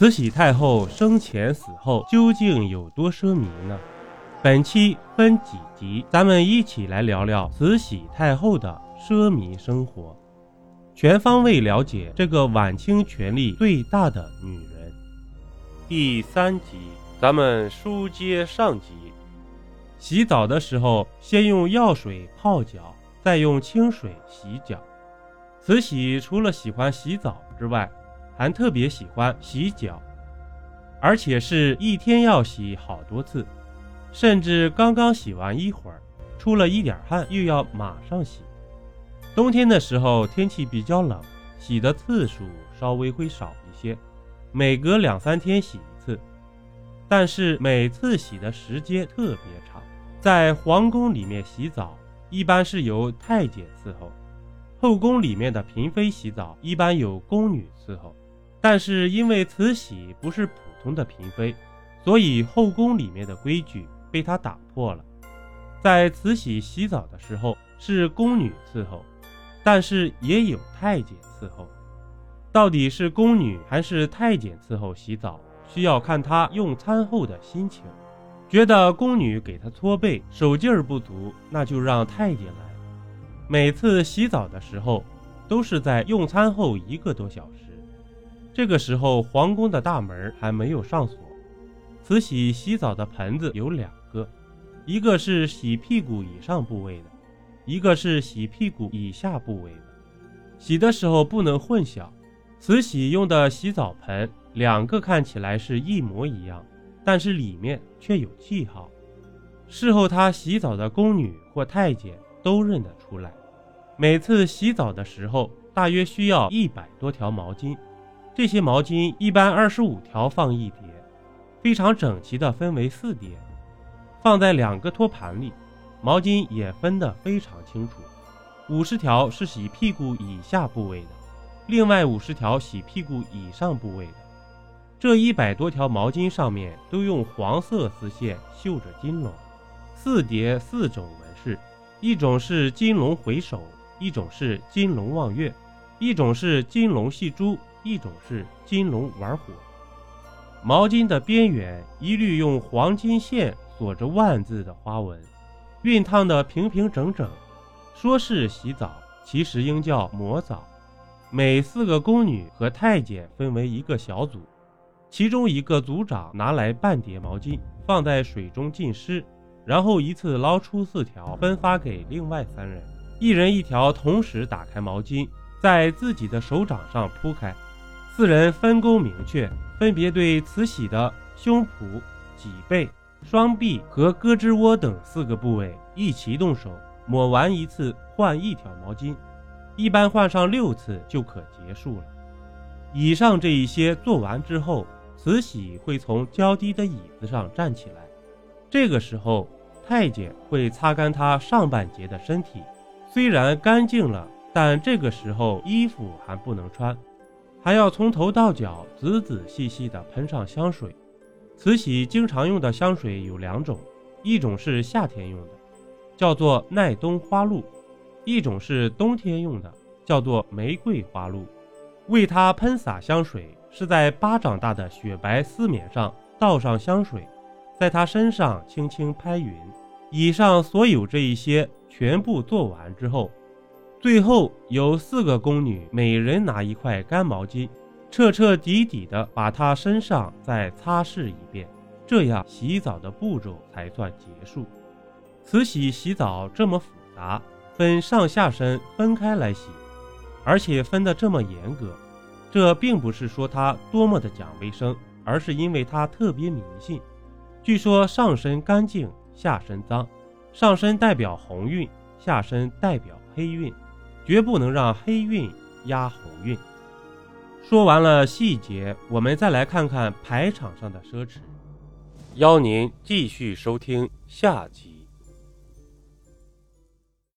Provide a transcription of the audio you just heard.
慈禧太后生前死后究竟有多奢靡呢？本期分几集，咱们一起来聊聊慈禧太后的奢靡生活，全方位了解这个晚清权力最大的女人。第三集，咱们书接上集，洗澡的时候先用药水泡脚，再用清水洗脚。慈禧除了喜欢洗澡之外，还特别喜欢洗脚，而且是一天要洗好多次，甚至刚刚洗完一会儿，出了一点汗又要马上洗。冬天的时候天气比较冷，洗的次数稍微会少一些，每隔两三天洗一次，但是每次洗的时间特别长。在皇宫里面洗澡，一般是由太监伺候；后宫里面的嫔妃洗澡，一般有宫女伺候。但是因为慈禧不是普通的嫔妃，所以后宫里面的规矩被她打破了。在慈禧洗澡的时候是宫女伺候，但是也有太监伺候。到底是宫女还是太监伺候洗澡，需要看她用餐后的心情。觉得宫女给她搓背手劲儿不足，那就让太监来。每次洗澡的时候都是在用餐后一个多小时。这个时候，皇宫的大门还没有上锁。慈禧洗澡的盆子有两个，一个是洗屁股以上部位的，一个是洗屁股以下部位的。洗的时候不能混淆。慈禧用的洗澡盆两个看起来是一模一样，但是里面却有记号。事后她洗澡的宫女或太监都认得出来。每次洗澡的时候，大约需要一百多条毛巾。这些毛巾一般二十五条放一叠，非常整齐的分为四叠，放在两个托盘里。毛巾也分得非常清楚，五十条是洗屁股以下部位的，另外五十条洗屁股以上部位的。这一百多条毛巾上面都用黄色丝线绣着金龙，四叠四种纹饰，一种是金龙回首，一种是金龙望月，一种是金龙戏珠。一种是金龙玩火，毛巾的边缘一律用黄金线锁着万字的花纹，熨烫的平平整整。说是洗澡，其实应叫磨澡。每四个宫女和太监分为一个小组，其中一个组长拿来半叠毛巾，放在水中浸湿，然后一次捞出四条，分发给另外三人，一人一条，同时打开毛巾，在自己的手掌上铺开。四人分工明确，分别对慈禧的胸脯、脊背、双臂和胳肢窝等四个部位一齐动手，抹完一次换一条毛巾，一般换上六次就可结束了。以上这一些做完之后，慈禧会从较低的椅子上站起来，这个时候太监会擦干她上半截的身体，虽然干净了，但这个时候衣服还不能穿。还要从头到脚仔仔细细地喷上香水。慈禧经常用的香水有两种，一种是夏天用的，叫做耐冬花露；一种是冬天用的，叫做玫瑰花露。为她喷洒香水，是在巴掌大的雪白丝棉上倒上香水，在她身上轻轻拍匀。以上所有这一些全部做完之后。最后有四个宫女，每人拿一块干毛巾，彻彻底底的把她身上再擦拭一遍，这样洗澡的步骤才算结束。慈禧洗澡这么复杂，分上下身分开来洗，而且分得这么严格，这并不是说她多么的讲卫生，而是因为她特别迷信。据说上身干净，下身脏，上身代表鸿运，下身代表黑运。绝不能让黑运压红运。说完了细节，我们再来看看排场上的奢侈。邀您继续收听下集。